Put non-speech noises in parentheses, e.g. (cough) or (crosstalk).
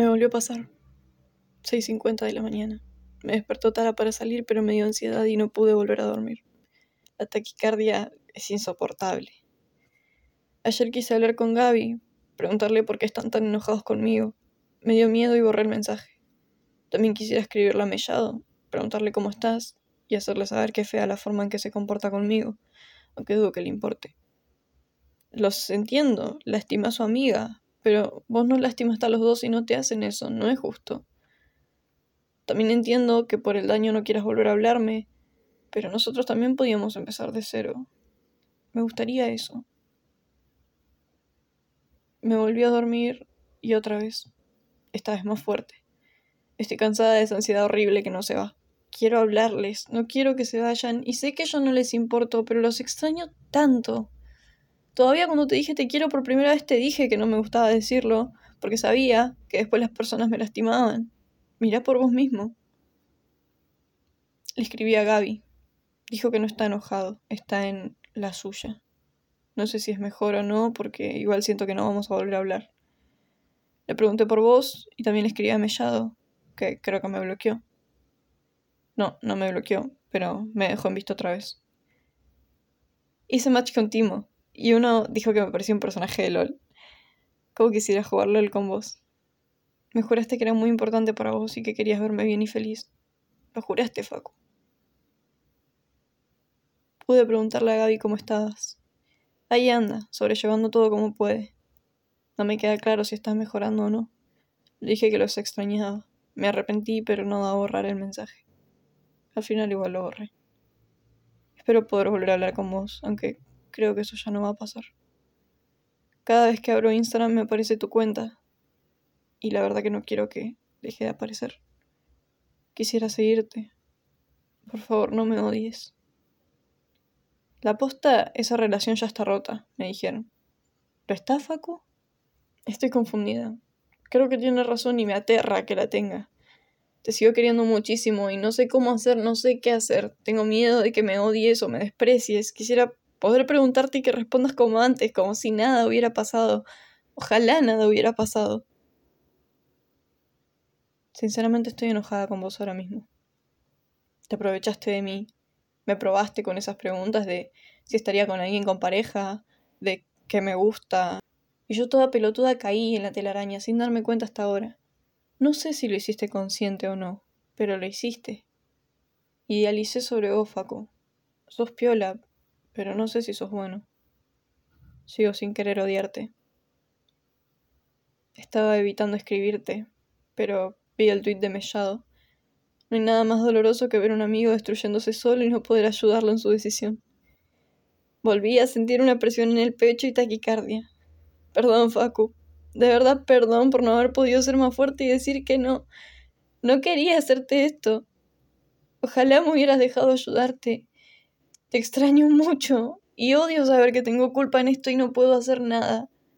Me volvió a pasar. 6.50 de la mañana. Me despertó Tara para salir, pero me dio ansiedad y no pude volver a dormir. La taquicardia es insoportable. Ayer quise hablar con Gaby, preguntarle por qué están tan enojados conmigo. Me dio miedo y borré el mensaje. También quisiera escribirle a Mellado, preguntarle cómo estás y hacerle saber que fea la forma en que se comporta conmigo, aunque dudo que le importe. Los entiendo, lastima a su amiga, pero vos no lastimaste a los dos y no te hacen eso, no es justo. También entiendo que por el daño no quieras volver a hablarme, pero nosotros también podíamos empezar de cero. Me gustaría eso. Me volví a dormir y otra vez, esta vez más fuerte. Estoy cansada de esa ansiedad horrible que no se va. Quiero hablarles, no quiero que se vayan y sé que yo no les importo, pero los extraño tanto. Todavía cuando te dije te quiero por primera vez te dije que no me gustaba decirlo, porque sabía que después las personas me lastimaban. Mirá por vos mismo. Le escribí a Gaby. Dijo que no está enojado, está en la suya. No sé si es mejor o no, porque igual siento que no vamos a volver a hablar. Le pregunté por vos y también le escribí a Mellado, que creo que me bloqueó. No, no me bloqueó, pero me dejó en visto otra vez. Hice match con Timo, y uno dijo que me parecía un personaje de LOL. ¿Cómo quisiera jugar LOL con vos? Me juraste que era muy importante para vos y que querías verme bien y feliz. Lo juraste, Facu. Pude preguntarle a Gaby cómo estabas. Ahí anda, sobrellevando todo como puede. No me queda claro si estás mejorando o no. Le dije que los extrañaba. Me arrepentí, pero no da borrar el mensaje. Al final igual lo borré. Espero poder volver a hablar con vos, aunque creo que eso ya no va a pasar. Cada vez que abro Instagram me aparece tu cuenta, y la verdad que no quiero que deje de aparecer. Quisiera seguirte. Por favor, no me odies. La posta, esa relación ya está rota, me dijeron. ¿Lo está, Facu? Estoy confundida. Creo que tiene razón y me aterra que la tenga. Te sigo queriendo muchísimo y no sé cómo hacer, no sé qué hacer. Tengo miedo de que me odies o me desprecies. Quisiera poder preguntarte y que respondas como antes, como si nada hubiera pasado. Ojalá nada hubiera pasado. Sinceramente estoy enojada con vos ahora mismo. Te aprovechaste de mí, me probaste con esas preguntas de si estaría con alguien con pareja, de qué me gusta. Y yo toda pelotuda caí en la telaraña sin darme cuenta hasta ahora. No sé si lo hiciste consciente o no, pero lo hiciste. Idealicé sobre vos, Faco. Sos piola, pero no sé si sos bueno. Sigo sin querer odiarte. Estaba evitando escribirte, pero Vi el tuit de Mellado. No hay nada más doloroso que ver a un amigo destruyéndose solo y no poder ayudarlo en su decisión. Volví a sentir una presión en el pecho y taquicardia. Perdón, Facu. De verdad, perdón por no haber podido ser más fuerte y decir que no. No quería hacerte esto. Ojalá me hubieras dejado ayudarte. Te extraño (laughs) mucho y odio saber que tengo culpa en esto y no puedo hacer nada.